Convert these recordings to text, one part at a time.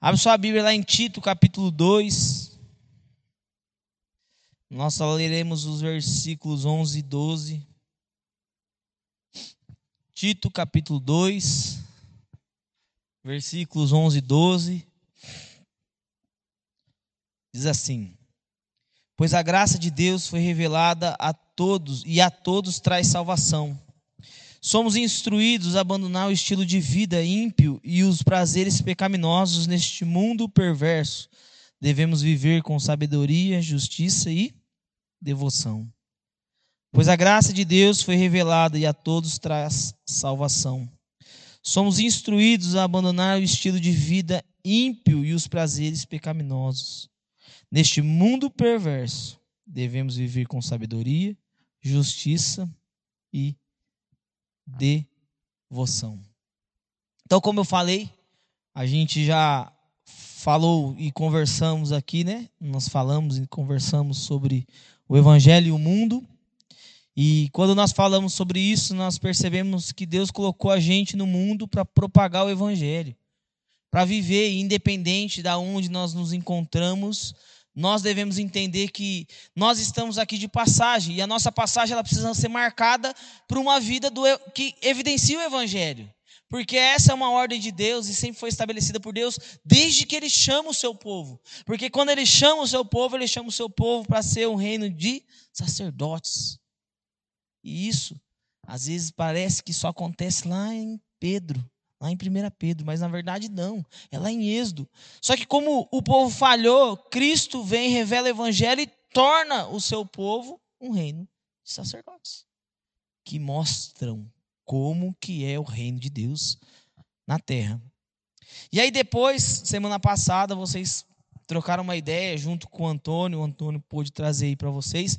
Abre sua Bíblia lá em Tito, capítulo 2. Nós só leremos os versículos 11 e 12. Tito, capítulo 2, versículos 11 e 12. Diz assim: Pois a graça de Deus foi revelada a todos e a todos traz salvação Somos instruídos a abandonar o estilo de vida ímpio e os prazeres pecaminosos neste mundo perverso. Devemos viver com sabedoria, justiça e devoção. Pois a graça de Deus foi revelada e a todos traz salvação. Somos instruídos a abandonar o estilo de vida ímpio e os prazeres pecaminosos. Neste mundo perverso, devemos viver com sabedoria, justiça e devoção. Então, como eu falei, a gente já falou e conversamos aqui, né? Nós falamos e conversamos sobre o evangelho e o mundo. E quando nós falamos sobre isso, nós percebemos que Deus colocou a gente no mundo para propagar o evangelho, para viver independente da onde nós nos encontramos, nós devemos entender que nós estamos aqui de passagem e a nossa passagem ela precisa ser marcada por uma vida do, que evidencia o evangelho. Porque essa é uma ordem de Deus e sempre foi estabelecida por Deus desde que ele chama o seu povo. Porque quando ele chama o seu povo, ele chama o seu povo para ser um reino de sacerdotes. E isso, às vezes, parece que só acontece lá em Pedro lá em 1 Pedro, mas na verdade não, é lá em Êxodo. Só que como o povo falhou, Cristo vem, revela o evangelho e torna o seu povo um reino de sacerdotes, que mostram como que é o reino de Deus na terra. E aí depois, semana passada, vocês trocaram uma ideia junto com o Antônio, o Antônio pôde trazer aí para vocês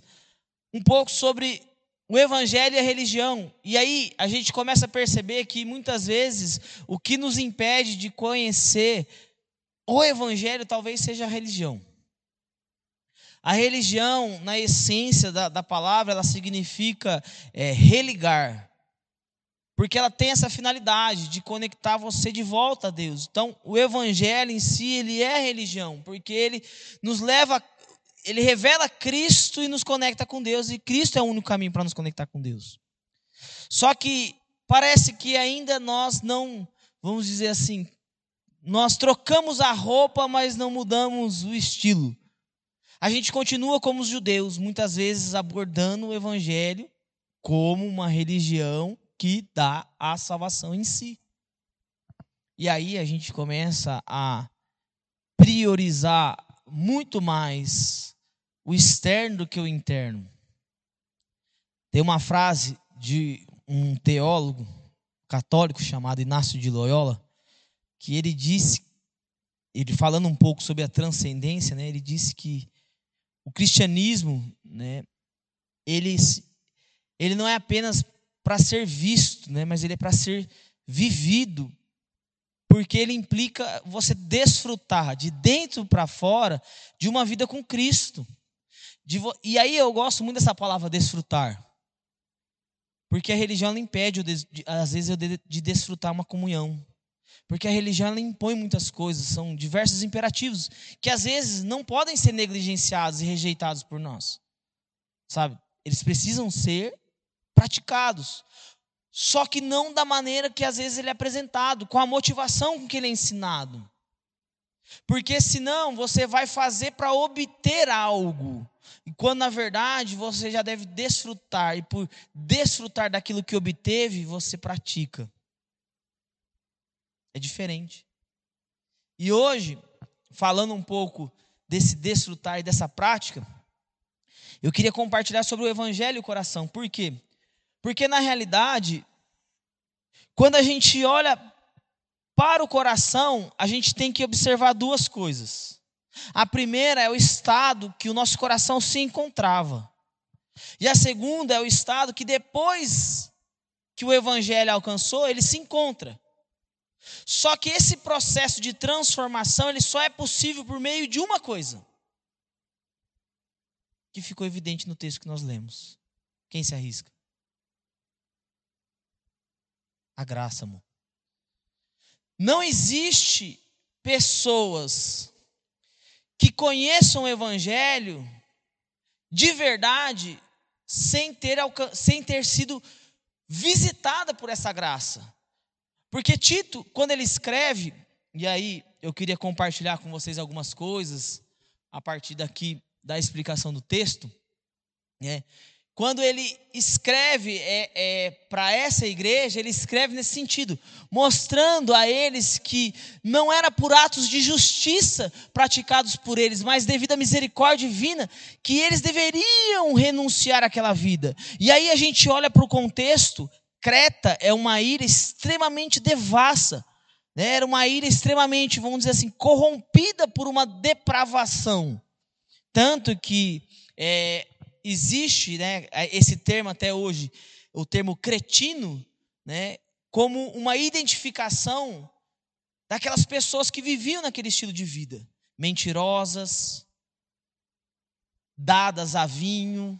um pouco sobre o evangelho e a religião. E aí a gente começa a perceber que muitas vezes o que nos impede de conhecer o evangelho talvez seja a religião. A religião, na essência da, da palavra, ela significa é, religar. Porque ela tem essa finalidade de conectar você de volta a Deus. Então, o evangelho em si, ele é religião, porque ele nos leva ele revela Cristo e nos conecta com Deus, e Cristo é o único caminho para nos conectar com Deus. Só que parece que ainda nós não, vamos dizer assim, nós trocamos a roupa, mas não mudamos o estilo. A gente continua como os judeus, muitas vezes abordando o evangelho como uma religião que dá a salvação em si. E aí a gente começa a priorizar muito mais o externo do que o interno. Tem uma frase de um teólogo católico chamado Inácio de Loyola, que ele disse, ele falando um pouco sobre a transcendência, né, ele disse que o cristianismo, né, ele, ele não é apenas para ser visto, né, mas ele é para ser vivido, porque ele implica você desfrutar de dentro para fora de uma vida com Cristo. Vo... E aí eu gosto muito dessa palavra desfrutar. Porque a religião ela impede, às vezes, de desfrutar uma comunhão. Porque a religião ela impõe muitas coisas, são diversos imperativos que às vezes não podem ser negligenciados e rejeitados por nós. Sabe? Eles precisam ser praticados. Só que não da maneira que às vezes ele é apresentado, com a motivação com que ele é ensinado. Porque senão você vai fazer para obter algo. E quando na verdade você já deve desfrutar, e por desfrutar daquilo que obteve, você pratica. É diferente. E hoje, falando um pouco desse desfrutar e dessa prática, eu queria compartilhar sobre o evangelho e o coração. Por quê? Porque na realidade, quando a gente olha para o coração, a gente tem que observar duas coisas. A primeira é o estado que o nosso coração se encontrava. E a segunda é o estado que depois que o evangelho alcançou, ele se encontra. Só que esse processo de transformação, ele só é possível por meio de uma coisa. Que ficou evidente no texto que nós lemos. Quem se arrisca? A graça, amor. Não existe pessoas que conheçam o Evangelho de verdade, sem ter, sem ter sido visitada por essa graça. Porque Tito, quando ele escreve, e aí eu queria compartilhar com vocês algumas coisas a partir daqui da explicação do texto, né? Quando ele escreve é, é, para essa igreja, ele escreve nesse sentido, mostrando a eles que não era por atos de justiça praticados por eles, mas devido à misericórdia divina, que eles deveriam renunciar àquela vida. E aí a gente olha para o contexto, Creta é uma ilha extremamente devassa, né? era uma ilha extremamente, vamos dizer assim, corrompida por uma depravação. Tanto que é, existe né, esse termo até hoje, o termo cretino, né, como uma identificação daquelas pessoas que viviam naquele estilo de vida, mentirosas, dadas a vinho,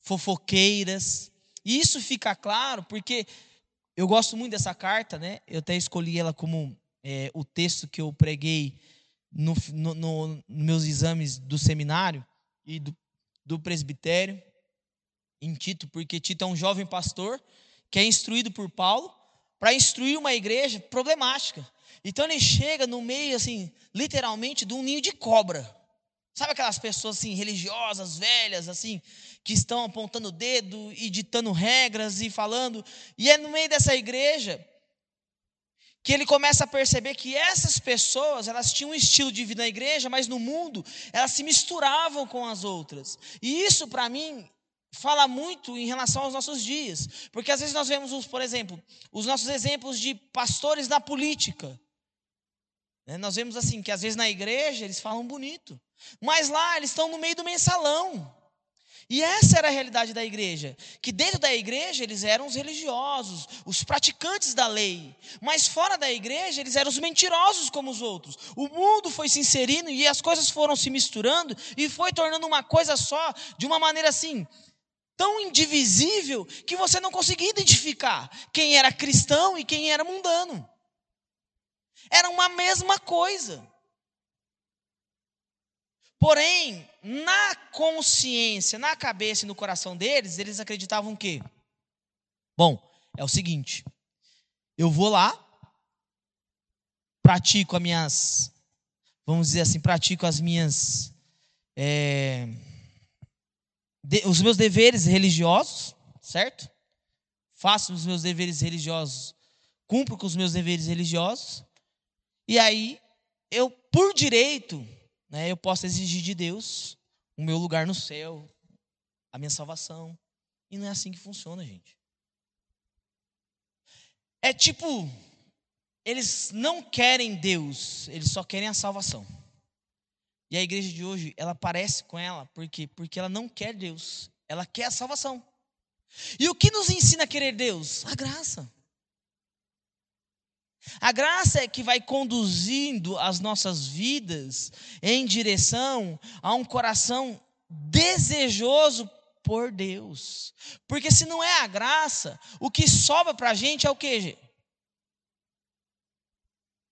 fofoqueiras. E isso fica claro porque eu gosto muito dessa carta, né? Eu até escolhi ela como é, o texto que eu preguei no, no, no, nos meus exames do seminário e do, do presbitério em Tito, porque Tito é um jovem pastor que é instruído por Paulo para instruir uma igreja problemática. Então ele chega no meio, assim, literalmente, de um ninho de cobra. Sabe aquelas pessoas assim, religiosas, velhas, assim, que estão apontando o dedo e ditando regras e falando. E é no meio dessa igreja que ele começa a perceber que essas pessoas, elas tinham um estilo de vida na igreja, mas no mundo elas se misturavam com as outras. E isso para mim fala muito em relação aos nossos dias, porque às vezes nós vemos, por exemplo, os nossos exemplos de pastores na política. Né, nós vemos assim que às vezes na igreja eles falam bonito, mas lá eles estão no meio do mensalão. E essa era a realidade da igreja, que dentro da igreja eles eram os religiosos, os praticantes da lei, mas fora da igreja eles eram os mentirosos como os outros. O mundo foi se inserindo e as coisas foram se misturando e foi tornando uma coisa só, de uma maneira assim, tão indivisível que você não conseguia identificar quem era cristão e quem era mundano. Era uma mesma coisa. Porém, na consciência, na cabeça e no coração deles, eles acreditavam que, bom, é o seguinte, eu vou lá, pratico as minhas, vamos dizer assim, pratico as minhas, é, de, os meus deveres religiosos, certo? Faço os meus deveres religiosos, cumpro com os meus deveres religiosos, e aí eu, por direito, né, eu posso exigir de Deus o meu lugar no céu, a minha salvação. E não é assim que funciona, gente. É tipo, eles não querem Deus, eles só querem a salvação. E a igreja de hoje, ela parece com ela, por quê? Porque ela não quer Deus, ela quer a salvação. E o que nos ensina a querer Deus? A graça. A graça é que vai conduzindo as nossas vidas em direção a um coração desejoso por Deus. Porque se não é a graça, o que sobra para a gente é o que?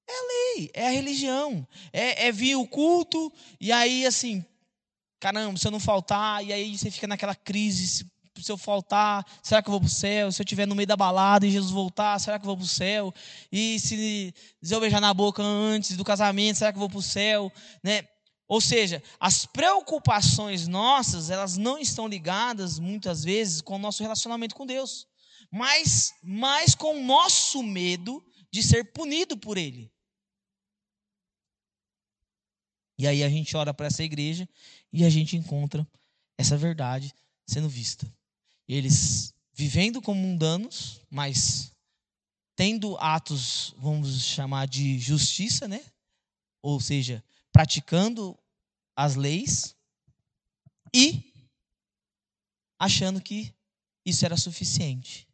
É a lei, é a religião. É, é vir o culto e aí assim, caramba, se eu não faltar, e aí você fica naquela crise se eu faltar, será que eu vou para o céu? Se eu estiver no meio da balada e Jesus voltar, será que eu vou para o céu? E se eu beijar na boca antes do casamento, será que eu vou para o céu? Né? Ou seja, as preocupações nossas, elas não estão ligadas, muitas vezes, com o nosso relacionamento com Deus, mas, mas com o nosso medo de ser punido por Ele. E aí a gente ora para essa igreja e a gente encontra essa verdade sendo vista eles vivendo como mundanos, mas tendo atos, vamos chamar de justiça, né? Ou seja, praticando as leis e achando que isso era suficiente.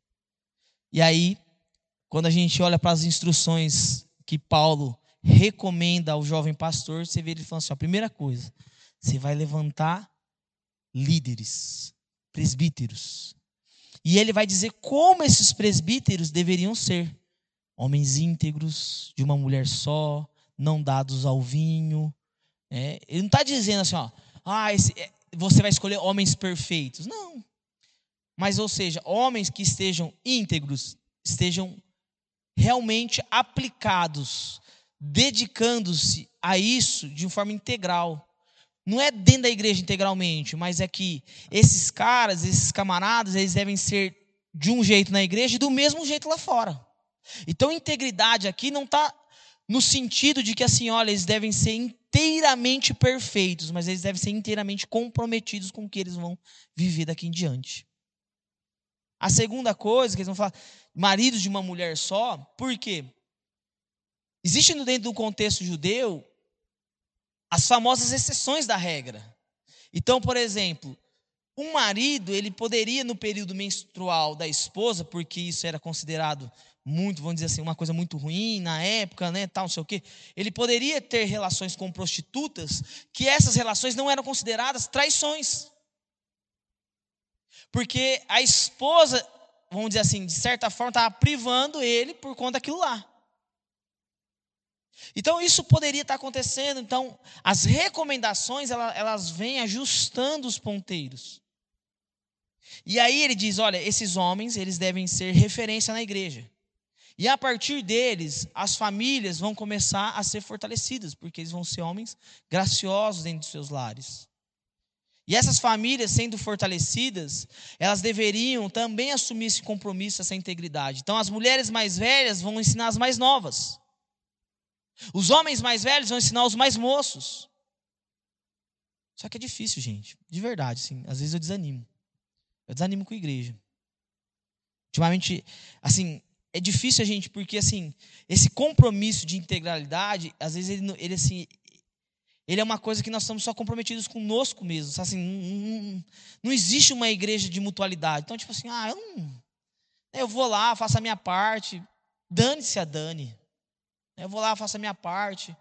E aí, quando a gente olha para as instruções que Paulo recomenda ao jovem pastor, você vê ele falando assim: a primeira coisa, você vai levantar líderes, presbíteros. E ele vai dizer como esses presbíteros deveriam ser: homens íntegros, de uma mulher só, não dados ao vinho. É, ele não está dizendo assim, ó, ah, esse, é, você vai escolher homens perfeitos. Não. Mas, ou seja, homens que estejam íntegros, estejam realmente aplicados, dedicando-se a isso de forma integral. Não é dentro da igreja integralmente, mas é que esses caras, esses camaradas, eles devem ser de um jeito na igreja e do mesmo jeito lá fora. Então, integridade aqui não está no sentido de que assim, olha, eles devem ser inteiramente perfeitos, mas eles devem ser inteiramente comprometidos com o que eles vão viver daqui em diante. A segunda coisa que eles vão falar, maridos de uma mulher só, por quê? Existe dentro do contexto judeu as famosas exceções da regra. Então, por exemplo, um marido, ele poderia no período menstrual da esposa, porque isso era considerado muito, vamos dizer assim, uma coisa muito ruim na época, né, tal, não sei o quê. Ele poderia ter relações com prostitutas, que essas relações não eram consideradas traições. Porque a esposa, vamos dizer assim, de certa forma, estava privando ele por conta daquilo lá. Então isso poderia estar acontecendo. Então as recomendações elas, elas vêm ajustando os ponteiros. E aí ele diz, olha, esses homens eles devem ser referência na igreja. E a partir deles, as famílias vão começar a ser fortalecidas, porque eles vão ser homens graciosos dentro dos seus lares. E essas famílias, sendo fortalecidas, elas deveriam também assumir esse compromisso, essa integridade. Então, as mulheres mais velhas vão ensinar as mais novas. Os homens mais velhos vão ensinar os mais moços. Só que é difícil, gente. De verdade, assim. Às vezes eu desanimo. Eu desanimo com a igreja. Ultimamente, assim, é difícil a gente, porque assim, esse compromisso de integralidade, às vezes ele, ele assim, ele é uma coisa que nós estamos só comprometidos conosco mesmo. Assim, não, não, não, existe uma igreja de mutualidade. Então, tipo assim, ah, eu não. Eu vou lá, faço a minha parte. Dane-se a Dani. Eu vou lá, faço a minha parte.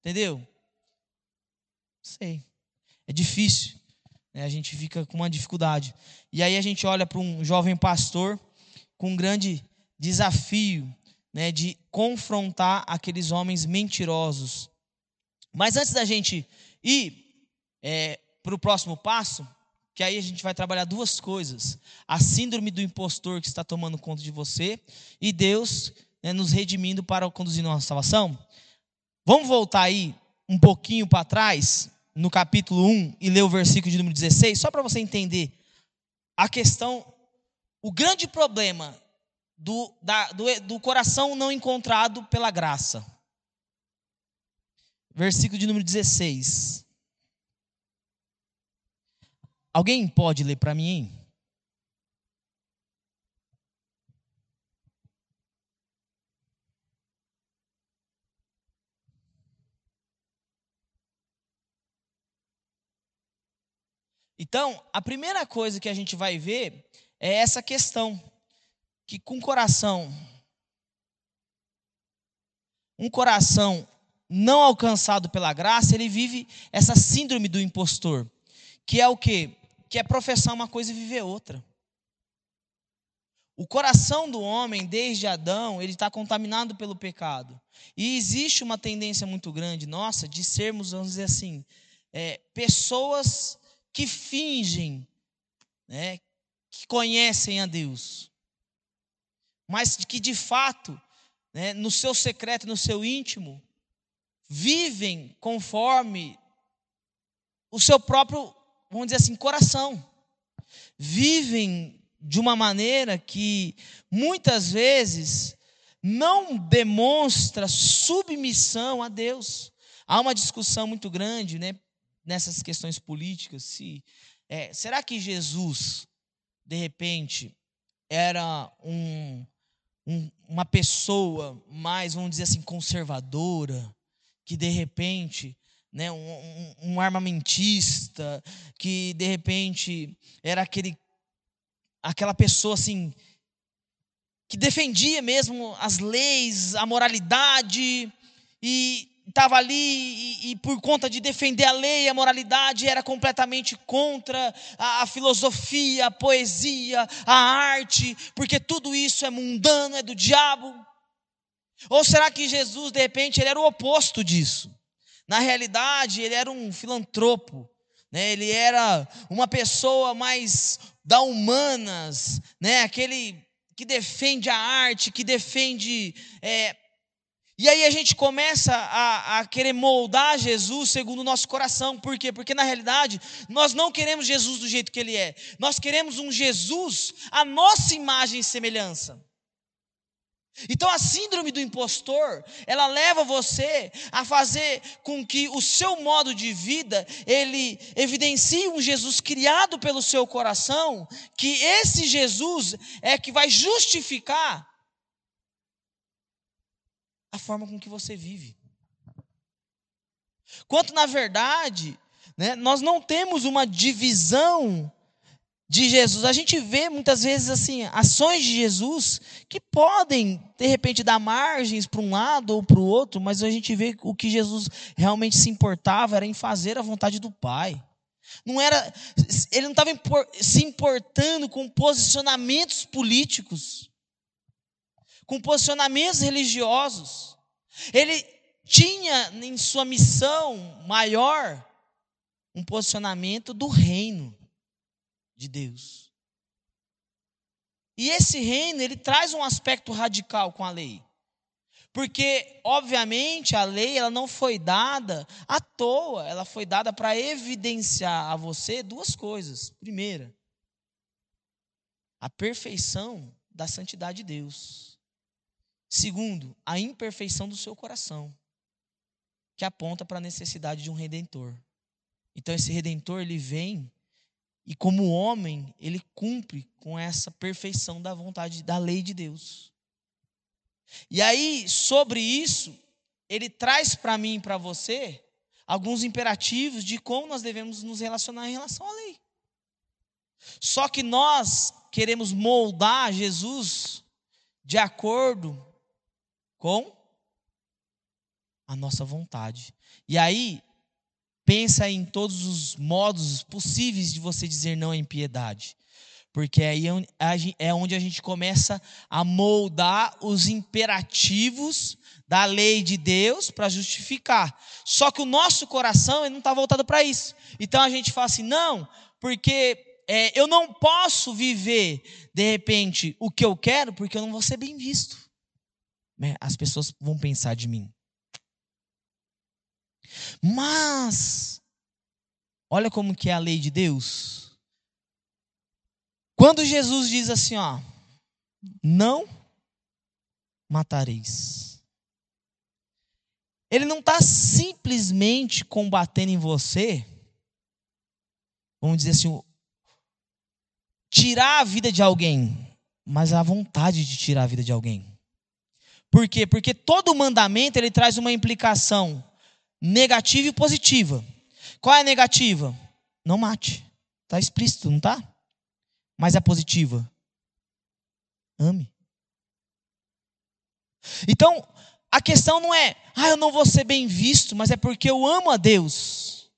Entendeu? Sei. É difícil. Né? A gente fica com uma dificuldade. E aí a gente olha para um jovem pastor com um grande desafio né, de confrontar aqueles homens mentirosos. Mas antes da gente ir é, para o próximo passo, que aí a gente vai trabalhar duas coisas: a síndrome do impostor que está tomando conta de você e Deus né, nos redimindo para conduzir nossa salvação. Vamos voltar aí um pouquinho para trás, no capítulo 1, e ler o versículo de número 16, só para você entender a questão o grande problema do, da, do, do coração não encontrado pela graça. Versículo de número 16. Alguém pode ler para mim? Hein? Então, a primeira coisa que a gente vai ver é essa questão que com coração um coração não alcançado pela graça, ele vive essa síndrome do impostor, que é o quê? Que é professar uma coisa e viver outra. O coração do homem, desde Adão, ele está contaminado pelo pecado. E existe uma tendência muito grande nossa de sermos, vamos dizer assim, é, pessoas que fingem né, que conhecem a Deus, mas que de fato, né, no seu secreto, no seu íntimo, vivem conforme o seu próprio, vamos dizer assim, coração. Vivem de uma maneira que muitas vezes não demonstra submissão a Deus. Há uma discussão muito grande, né, nessas questões políticas. Se é, será que Jesus de repente, era um, um, uma pessoa mais, vamos dizer assim, conservadora, que de repente, né, um, um armamentista, que de repente era aquele, aquela pessoa assim, que defendia mesmo as leis, a moralidade, e estava ali e, e, por conta de defender a lei, a moralidade, era completamente contra a, a, filosofia, a poesia, a arte, porque tudo isso é mundano, é do diabo. Ou será que Jesus, de repente, ele era o oposto disso? Na realidade, ele era um filantropo, né? ele era uma pessoa mais da humanas, né? aquele que defende a arte, que defende. É... E aí a gente começa a, a querer moldar Jesus segundo o nosso coração. Por quê? Porque na realidade nós não queremos Jesus do jeito que ele é. Nós queremos um Jesus a nossa imagem e semelhança. Então a síndrome do impostor, ela leva você a fazer com que o seu modo de vida, ele evidencie um Jesus criado pelo seu coração, que esse Jesus é que vai justificar a forma com que você vive. Quanto na verdade, né, nós não temos uma divisão de Jesus. A gente vê muitas vezes assim, ações de Jesus que podem, de repente, dar margens para um lado ou para o outro, mas a gente vê o que Jesus realmente se importava era em fazer a vontade do Pai. Não era, ele não estava se importando com posicionamentos políticos, com posicionamentos religiosos. Ele tinha em sua missão maior um posicionamento do reino de Deus. E esse reino, ele traz um aspecto radical com a lei. Porque, obviamente, a lei ela não foi dada à toa, ela foi dada para evidenciar a você duas coisas. Primeira, a perfeição da santidade de Deus. Segundo, a imperfeição do seu coração, que aponta para a necessidade de um redentor. Então esse redentor ele vem e como homem, ele cumpre com essa perfeição da vontade da lei de Deus. E aí, sobre isso, ele traz para mim e para você alguns imperativos de como nós devemos nos relacionar em relação à lei. Só que nós queremos moldar Jesus de acordo com a nossa vontade. E aí, Pensa em todos os modos possíveis de você dizer não à impiedade. Porque aí é onde a gente começa a moldar os imperativos da lei de Deus para justificar. Só que o nosso coração não está voltado para isso. Então a gente fala assim: não, porque é, eu não posso viver, de repente, o que eu quero, porque eu não vou ser bem visto. Né? As pessoas vão pensar de mim. Mas olha como que é a lei de Deus. Quando Jesus diz assim, ó, não matareis. Ele não está simplesmente combatendo em você, vamos dizer assim, tirar a vida de alguém, mas a vontade de tirar a vida de alguém. Por quê? Porque todo mandamento ele traz uma implicação negativa e positiva. Qual é a negativa? Não mate. Está explícito, não está? Mas a positiva? Ame. Então, a questão não é, ah, eu não vou ser bem visto, mas é porque eu amo a Deus.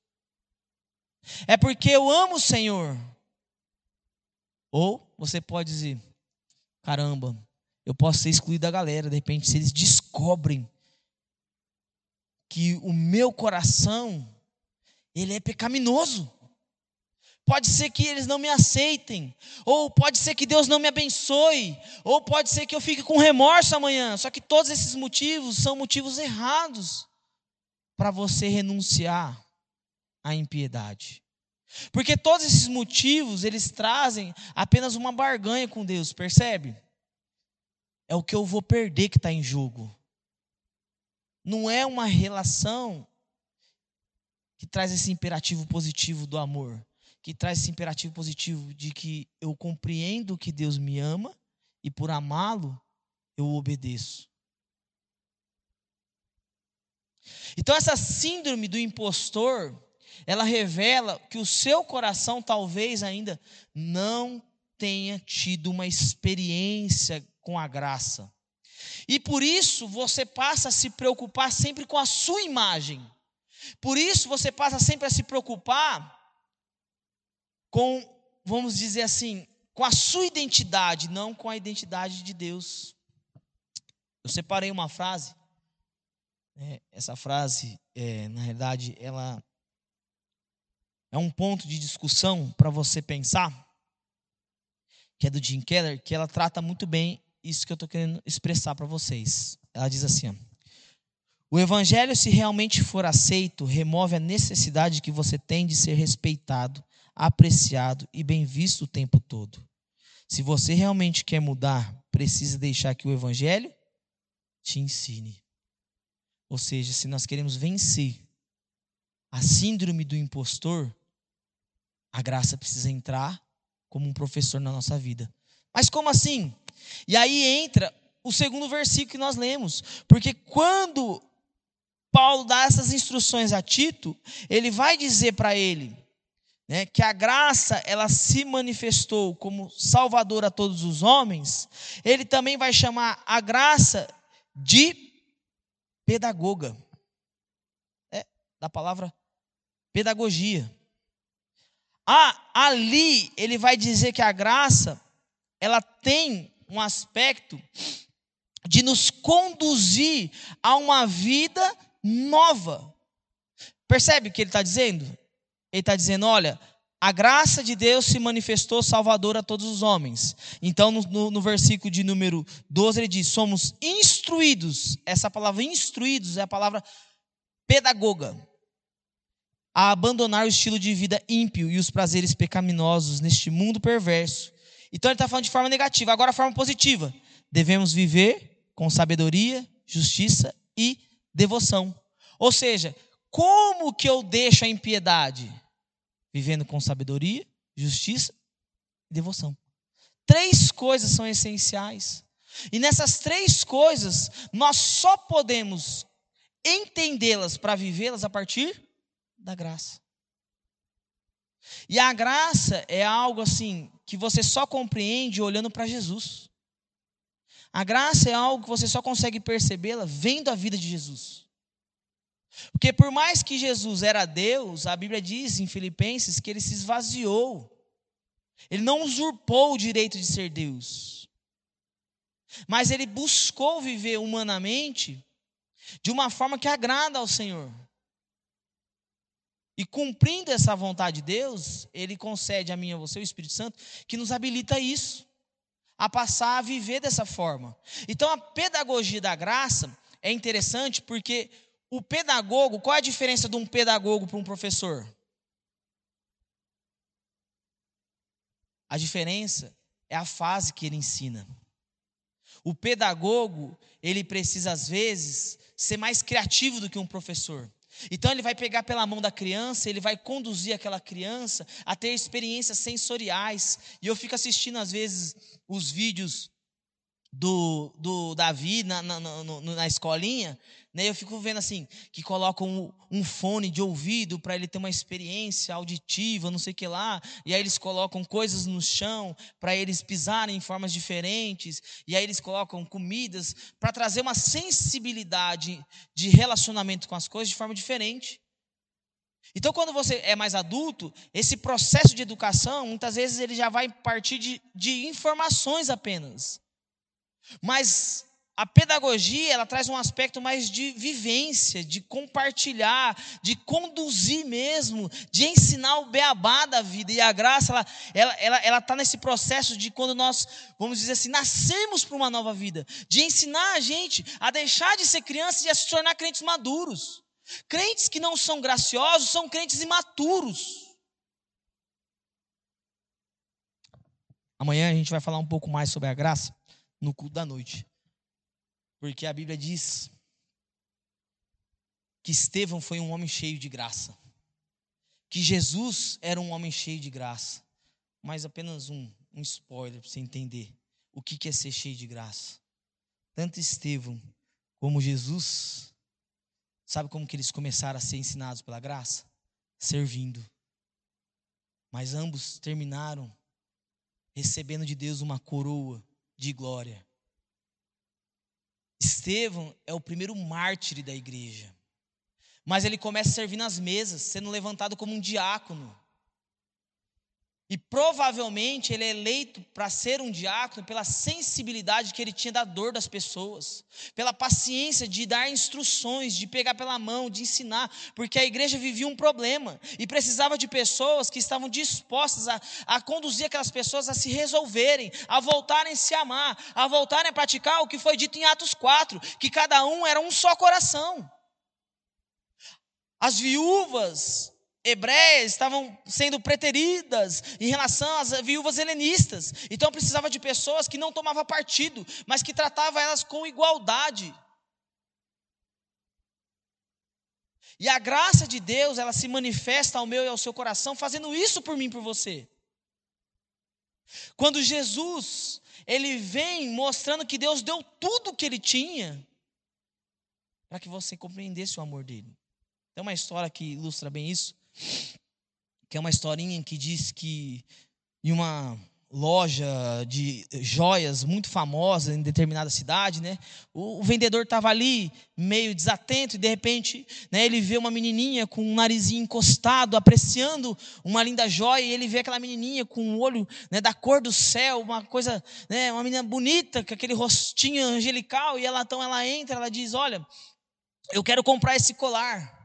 É porque eu amo o Senhor. Ou você pode dizer, caramba, eu posso ser excluído da galera, de repente, se eles descobrem que o meu coração ele é pecaminoso. Pode ser que eles não me aceitem, ou pode ser que Deus não me abençoe, ou pode ser que eu fique com remorso amanhã. Só que todos esses motivos são motivos errados para você renunciar à impiedade. Porque todos esses motivos, eles trazem apenas uma barganha com Deus, percebe? É o que eu vou perder que está em jogo não é uma relação que traz esse imperativo positivo do amor, que traz esse imperativo positivo de que eu compreendo que Deus me ama e por amá-lo eu obedeço. Então essa síndrome do impostor, ela revela que o seu coração talvez ainda não tenha tido uma experiência com a graça. E por isso você passa a se preocupar sempre com a sua imagem. Por isso você passa sempre a se preocupar com, vamos dizer assim, com a sua identidade, não com a identidade de Deus. Eu separei uma frase. É, essa frase, é, na realidade, ela é um ponto de discussão para você pensar, que é do Jim Keller, que ela trata muito bem isso que eu estou querendo expressar para vocês. Ela diz assim: ó, o evangelho, se realmente for aceito, remove a necessidade que você tem de ser respeitado, apreciado e bem visto o tempo todo. Se você realmente quer mudar, precisa deixar que o evangelho te ensine. Ou seja, se nós queremos vencer a síndrome do impostor, a graça precisa entrar como um professor na nossa vida. Mas como assim? E aí entra o segundo versículo que nós lemos. Porque quando Paulo dá essas instruções a Tito, ele vai dizer para ele né, que a graça ela se manifestou como salvador a todos os homens, ele também vai chamar a graça de pedagoga. É, da palavra pedagogia. Ah, ali ele vai dizer que a graça ela tem um aspecto de nos conduzir a uma vida nova. Percebe o que ele está dizendo? Ele está dizendo: olha, a graça de Deus se manifestou salvador a todos os homens. Então, no, no, no, versículo de número 12, ele diz: somos instruídos. Essa palavra instruídos é a palavra pedagoga a abandonar o estilo de vida ímpio e os prazeres pecaminosos neste mundo perverso. Então ele está falando de forma negativa. Agora, a forma positiva. Devemos viver com sabedoria, justiça e devoção. Ou seja, como que eu deixo a impiedade? Vivendo com sabedoria, justiça e devoção. Três coisas são essenciais. E nessas três coisas, nós só podemos entendê-las para vivê-las a partir da graça. E a graça é algo assim que você só compreende olhando para Jesus. A graça é algo que você só consegue percebê-la vendo a vida de Jesus. Porque por mais que Jesus era Deus, a Bíblia diz em Filipenses que ele se esvaziou. Ele não usurpou o direito de ser Deus. Mas ele buscou viver humanamente de uma forma que agrada ao Senhor. E cumprindo essa vontade de Deus, Ele concede a mim e a você, o Espírito Santo, que nos habilita a isso, a passar a viver dessa forma. Então, a pedagogia da graça é interessante porque o pedagogo, qual é a diferença de um pedagogo para um professor? A diferença é a fase que ele ensina. O pedagogo, ele precisa, às vezes, ser mais criativo do que um professor. Então ele vai pegar pela mão da criança, ele vai conduzir aquela criança a ter experiências sensoriais. E eu fico assistindo às vezes os vídeos do, do Davi na, na, na, na escolinha, né? Eu fico vendo assim, que colocam um, um fone de ouvido para ele ter uma experiência auditiva, não sei o que lá, e aí eles colocam coisas no chão para eles pisarem em formas diferentes, e aí eles colocam comidas para trazer uma sensibilidade de relacionamento com as coisas de forma diferente. Então, quando você é mais adulto, esse processo de educação, muitas vezes ele já vai partir de, de informações apenas. Mas a pedagogia, ela traz um aspecto mais de vivência, de compartilhar, de conduzir mesmo, de ensinar o beabá da vida. E a graça, ela está ela, ela, ela tá nesse processo de quando nós, vamos dizer assim, nascemos para uma nova vida. De ensinar a gente a deixar de ser criança e a se tornar crentes maduros. Crentes que não são graciosos são crentes imaturos. Amanhã a gente vai falar um pouco mais sobre a graça no culto da noite. Porque a Bíblia diz que Estevão foi um homem cheio de graça. Que Jesus era um homem cheio de graça. Mas apenas um, um spoiler para você entender o que é ser cheio de graça. Tanto Estevão como Jesus, sabe como que eles começaram a ser ensinados pela graça? Servindo. Mas ambos terminaram recebendo de Deus uma coroa de glória. Estevão é o primeiro mártir da igreja. Mas ele começa a servir nas mesas, sendo levantado como um diácono. E provavelmente ele é eleito para ser um diácono pela sensibilidade que ele tinha da dor das pessoas, pela paciência de dar instruções, de pegar pela mão, de ensinar, porque a igreja vivia um problema e precisava de pessoas que estavam dispostas a, a conduzir aquelas pessoas a se resolverem, a voltarem a se amar, a voltarem a praticar o que foi dito em Atos 4, que cada um era um só coração. As viúvas hebreias estavam sendo preteridas em relação às viúvas helenistas. Então precisava de pessoas que não tomavam partido, mas que tratavam elas com igualdade. E a graça de Deus, ela se manifesta ao meu e ao seu coração fazendo isso por mim e por você. Quando Jesus, ele vem mostrando que Deus deu tudo o que ele tinha para que você compreendesse o amor dele. Tem uma história que ilustra bem isso que é uma historinha que diz que em uma loja de joias muito famosa em determinada cidade, né? O, o vendedor estava ali meio desatento e de repente, né, ele vê uma menininha com um narizinho encostado, apreciando uma linda joia e ele vê aquela menininha com um olho né, da cor do céu, uma coisa, né, uma menina bonita, com aquele rostinho angelical e ela então ela entra, ela diz, olha, eu quero comprar esse colar.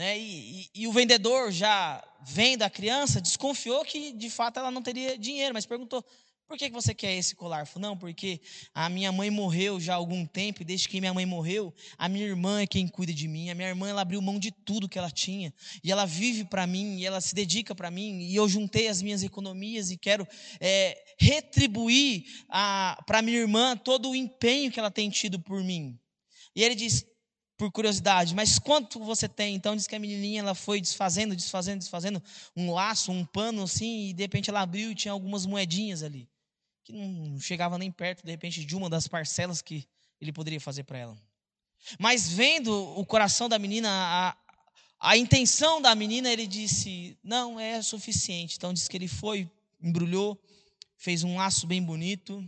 Né? E, e, e, o vendedor, já vendo a criança, desconfiou que de fato ela não teria dinheiro, mas perguntou: por que você quer esse colar? Falou, não, porque a minha mãe morreu já há algum tempo, e desde que minha mãe morreu, a minha irmã é quem cuida de mim. A minha irmã ela abriu mão de tudo que ela tinha, e ela vive para mim, e ela se dedica para mim, e eu juntei as minhas economias e quero é, retribuir para minha irmã todo o empenho que ela tem tido por mim. E ele diz: por curiosidade, mas quanto você tem? Então diz que a menininha ela foi desfazendo, desfazendo, desfazendo um laço, um pano assim, e de repente ela abriu e tinha algumas moedinhas ali, que não chegava nem perto de repente de uma das parcelas que ele poderia fazer para ela. Mas vendo o coração da menina, a, a intenção da menina, ele disse: "Não é suficiente". Então diz que ele foi, embrulhou, fez um laço bem bonito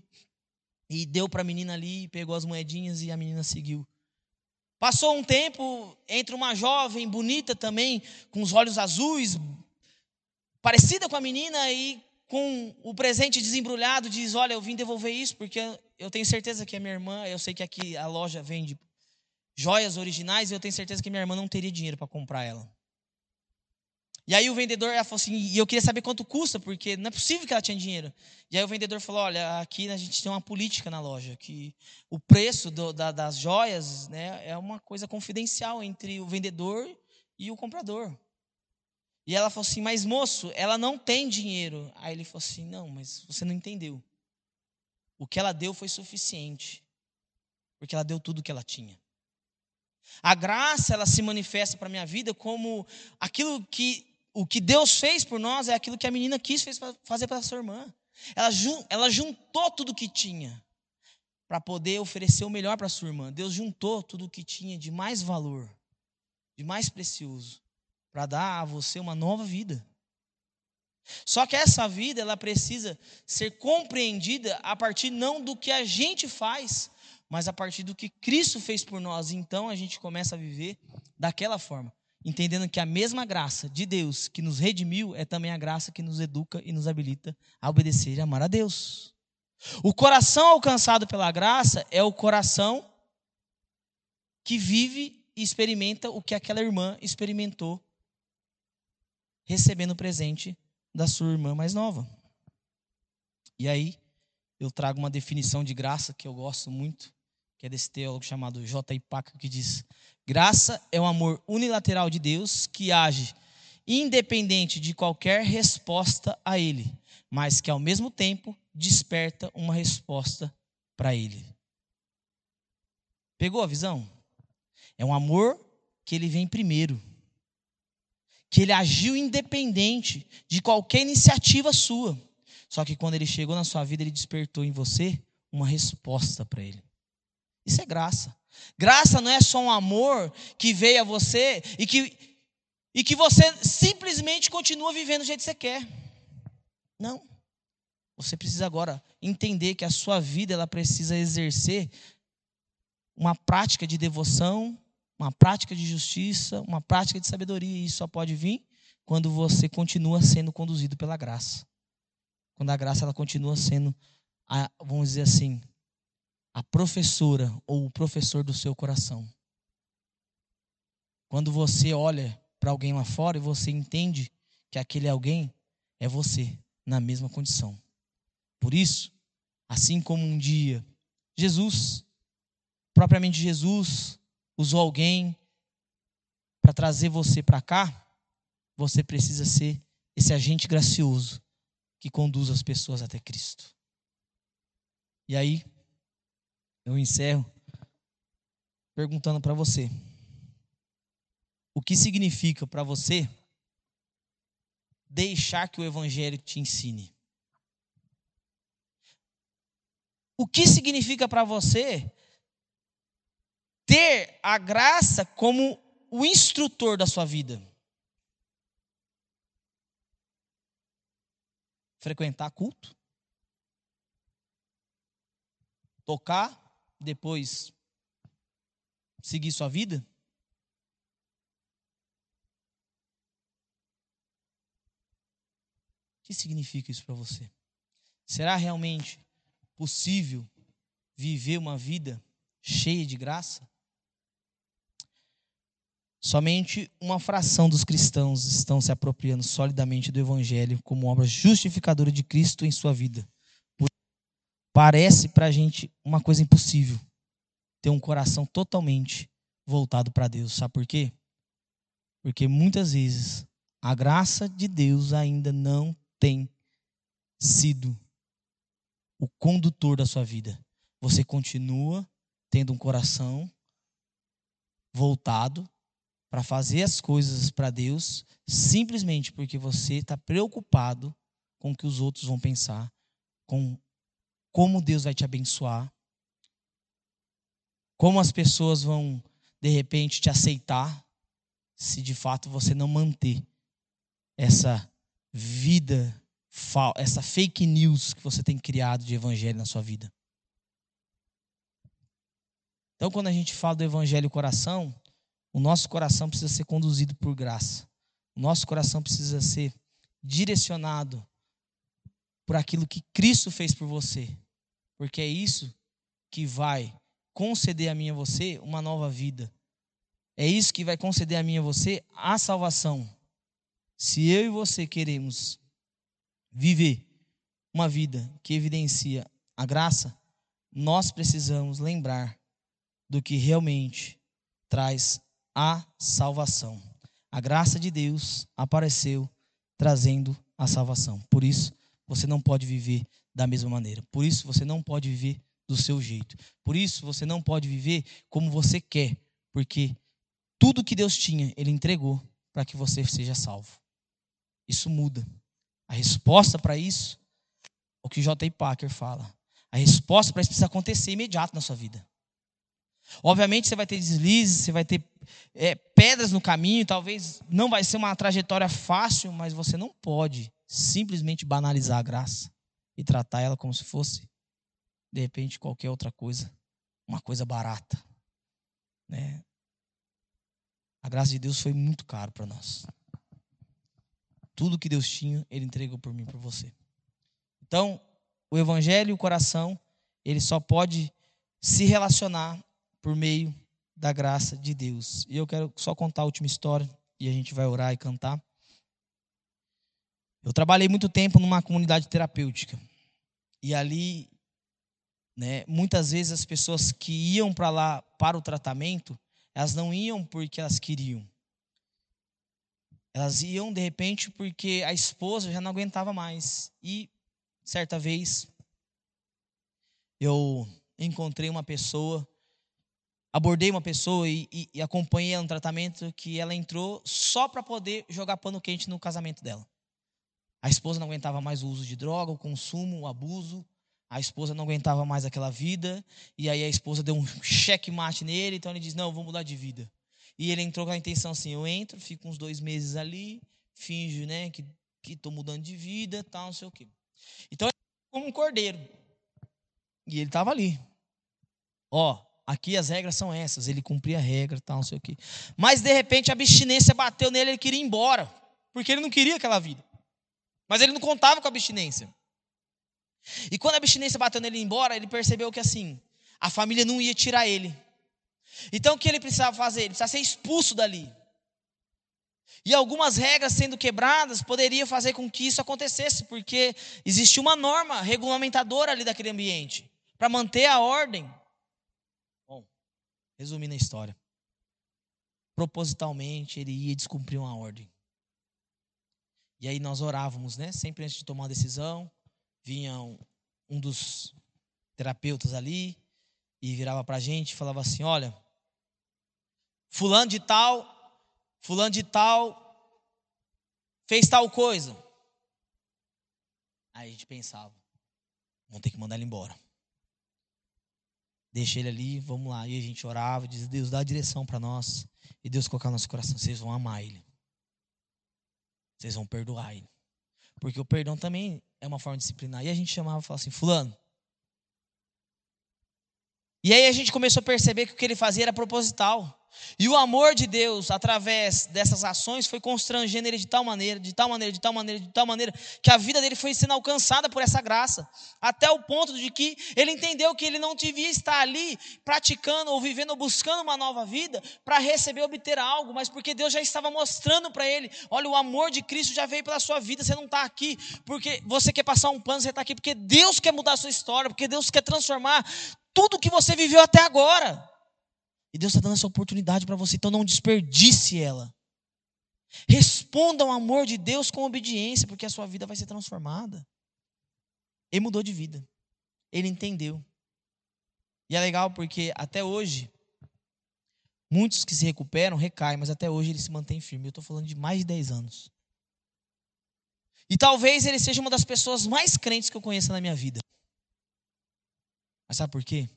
e deu para a menina ali, pegou as moedinhas e a menina seguiu Passou um tempo entre uma jovem bonita também, com os olhos azuis, parecida com a menina, e com o presente desembrulhado, diz: Olha, eu vim devolver isso porque eu tenho certeza que a minha irmã, eu sei que aqui a loja vende joias originais e eu tenho certeza que minha irmã não teria dinheiro para comprar ela. E aí o vendedor falou assim, e eu queria saber quanto custa, porque não é possível que ela tinha dinheiro. E aí o vendedor falou, olha, aqui a gente tem uma política na loja, que o preço do, da, das joias né, é uma coisa confidencial entre o vendedor e o comprador. E ela falou assim, mas moço, ela não tem dinheiro. Aí ele falou assim, não, mas você não entendeu. O que ela deu foi suficiente, porque ela deu tudo o que ela tinha. A graça, ela se manifesta para a minha vida como aquilo que o que Deus fez por nós é aquilo que a menina quis fazer para sua irmã. Ela, ela juntou tudo o que tinha para poder oferecer o melhor para sua irmã. Deus juntou tudo o que tinha de mais valor, de mais precioso, para dar a você uma nova vida. Só que essa vida ela precisa ser compreendida a partir não do que a gente faz, mas a partir do que Cristo fez por nós. Então a gente começa a viver daquela forma entendendo que a mesma graça de Deus que nos redimiu é também a graça que nos educa e nos habilita a obedecer e amar a Deus. O coração alcançado pela graça é o coração que vive e experimenta o que aquela irmã experimentou recebendo o presente da sua irmã mais nova. E aí, eu trago uma definição de graça que eu gosto muito, que é desse teólogo chamado J. Paca, que diz: Graça é o amor unilateral de Deus que age independente de qualquer resposta a Ele, mas que ao mesmo tempo desperta uma resposta para Ele. Pegou a visão? É um amor que ele vem primeiro. Que ele agiu independente de qualquer iniciativa sua. Só que quando ele chegou na sua vida, ele despertou em você uma resposta para ele. Isso é graça. Graça não é só um amor que veio a você e que, e que você simplesmente continua vivendo do jeito que você quer. Não. Você precisa agora entender que a sua vida ela precisa exercer uma prática de devoção, uma prática de justiça, uma prática de sabedoria. E isso só pode vir quando você continua sendo conduzido pela graça. quando a graça ela continua sendo, a, vamos dizer assim, a professora ou o professor do seu coração. Quando você olha para alguém lá fora e você entende que aquele alguém é você, na mesma condição. Por isso, assim como um dia Jesus, propriamente Jesus, usou alguém para trazer você para cá, você precisa ser esse agente gracioso que conduz as pessoas até Cristo. E aí, eu encerro perguntando para você: o que significa para você deixar que o Evangelho te ensine? O que significa para você ter a graça como o instrutor da sua vida? Frequentar culto? Tocar, depois seguir sua vida? O que significa isso para você? Será realmente possível viver uma vida cheia de graça? Somente uma fração dos cristãos estão se apropriando solidamente do Evangelho como obra justificadora de Cristo em sua vida. Parece para a gente uma coisa impossível ter um coração totalmente voltado para Deus. Sabe por quê? Porque muitas vezes a graça de Deus ainda não tem sido o condutor da sua vida. Você continua tendo um coração voltado para fazer as coisas para Deus, simplesmente porque você está preocupado com o que os outros vão pensar, com como Deus vai te abençoar, como as pessoas vão, de repente, te aceitar, se de fato você não manter essa vida, essa fake news que você tem criado de evangelho na sua vida. Então, quando a gente fala do evangelho coração, o nosso coração precisa ser conduzido por graça. O nosso coração precisa ser direcionado por aquilo que Cristo fez por você. Porque é isso que vai conceder a mim e a você uma nova vida. É isso que vai conceder a mim e a você a salvação. Se eu e você queremos viver uma vida que evidencia a graça, nós precisamos lembrar do que realmente traz a salvação. A graça de Deus apareceu trazendo a salvação. Por isso, você não pode viver da mesma maneira. Por isso, você não pode viver do seu jeito. Por isso, você não pode viver como você quer, porque tudo que Deus tinha, Ele entregou para que você seja salvo. Isso muda. A resposta para isso, o que J. Packer fala. A resposta para isso precisa acontecer imediato na sua vida. Obviamente você vai ter deslizes, você vai ter é, pedras no caminho, talvez não vai ser uma trajetória fácil, mas você não pode simplesmente banalizar a graça e tratar ela como se fosse, de repente, qualquer outra coisa, uma coisa barata. Né? A graça de Deus foi muito caro para nós. Tudo que Deus tinha, Ele entregou por mim, por você. Então, o Evangelho e o coração, ele só pode se relacionar por meio da graça de Deus. E eu quero só contar a última história e a gente vai orar e cantar. Eu trabalhei muito tempo numa comunidade terapêutica. E ali, né, muitas vezes as pessoas que iam para lá para o tratamento, elas não iam porque elas queriam. Elas iam de repente porque a esposa já não aguentava mais. E certa vez eu encontrei uma pessoa abordei uma pessoa e, e, e acompanhei ela no tratamento que ela entrou só para poder jogar pano quente no casamento dela. A esposa não aguentava mais o uso de droga, o consumo, o abuso. A esposa não aguentava mais aquela vida. E aí a esposa deu um checkmate nele. Então ele diz: Não, eu vou mudar de vida. E ele entrou com a intenção assim: Eu entro, fico uns dois meses ali, finjo né, que estou mudando de vida, tal, não sei o quê. Então ele como um cordeiro. E ele estava ali. Ó, Aqui as regras são essas. Ele cumpria a regra, tal, não sei o quê. Mas de repente a abstinência bateu nele, ele queria ir embora, porque ele não queria aquela vida. Mas ele não contava com a abstinência. E quando a abstinência bateu nele embora, ele percebeu que assim, a família não ia tirar ele. Então o que ele precisava fazer? Ele precisava ser expulso dali. E algumas regras sendo quebradas poderiam fazer com que isso acontecesse, porque existia uma norma regulamentadora ali daquele ambiente, para manter a ordem. Bom, resumindo a história. Propositalmente ele ia descumprir uma ordem. E aí nós orávamos, né? Sempre antes de tomar uma decisão, vinha um, um dos terapeutas ali e virava para a gente e falava assim: Olha, Fulano de tal, Fulano de tal fez tal coisa. Aí a gente pensava: Vamos ter que mandar ele embora. Deixa ele ali, vamos lá. E a gente orava, dizia: Deus, dá a direção para nós. E Deus colocar no nosso coração: vocês vão amar ele. Vocês vão perdoar ele. Porque o perdão também é uma forma de disciplinar. E a gente chamava e falava assim: Fulano. E aí a gente começou a perceber que o que ele fazia era proposital. E o amor de Deus, através dessas ações, foi constrangendo ele de tal maneira, de tal maneira, de tal maneira, de tal maneira, que a vida dele foi sendo alcançada por essa graça. Até o ponto de que ele entendeu que ele não devia estar ali praticando ou vivendo ou buscando uma nova vida para receber, obter algo, mas porque Deus já estava mostrando para ele: olha, o amor de Cristo já veio pela sua vida, você não está aqui porque você quer passar um pano, você está aqui porque Deus quer mudar a sua história, porque Deus quer transformar tudo que você viveu até agora. E Deus está dando essa oportunidade para você, então não desperdice ela. Responda ao amor de Deus com obediência, porque a sua vida vai ser transformada. Ele mudou de vida. Ele entendeu. E é legal porque até hoje, muitos que se recuperam recaem, mas até hoje ele se mantém firme. Eu estou falando de mais de 10 anos. E talvez ele seja uma das pessoas mais crentes que eu conheço na minha vida. Mas sabe por quê?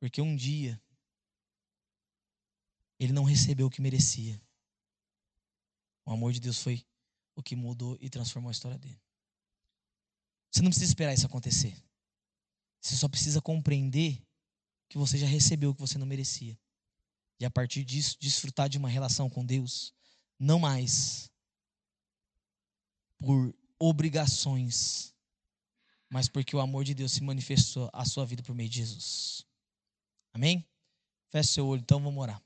Porque um dia ele não recebeu o que merecia. O amor de Deus foi o que mudou e transformou a história dele. Você não precisa esperar isso acontecer. Você só precisa compreender que você já recebeu o que você não merecia. E a partir disso, desfrutar de uma relação com Deus, não mais por obrigações, mas porque o amor de Deus se manifestou à sua vida por meio de Jesus. Amém? Feche seu olho, então vamos orar.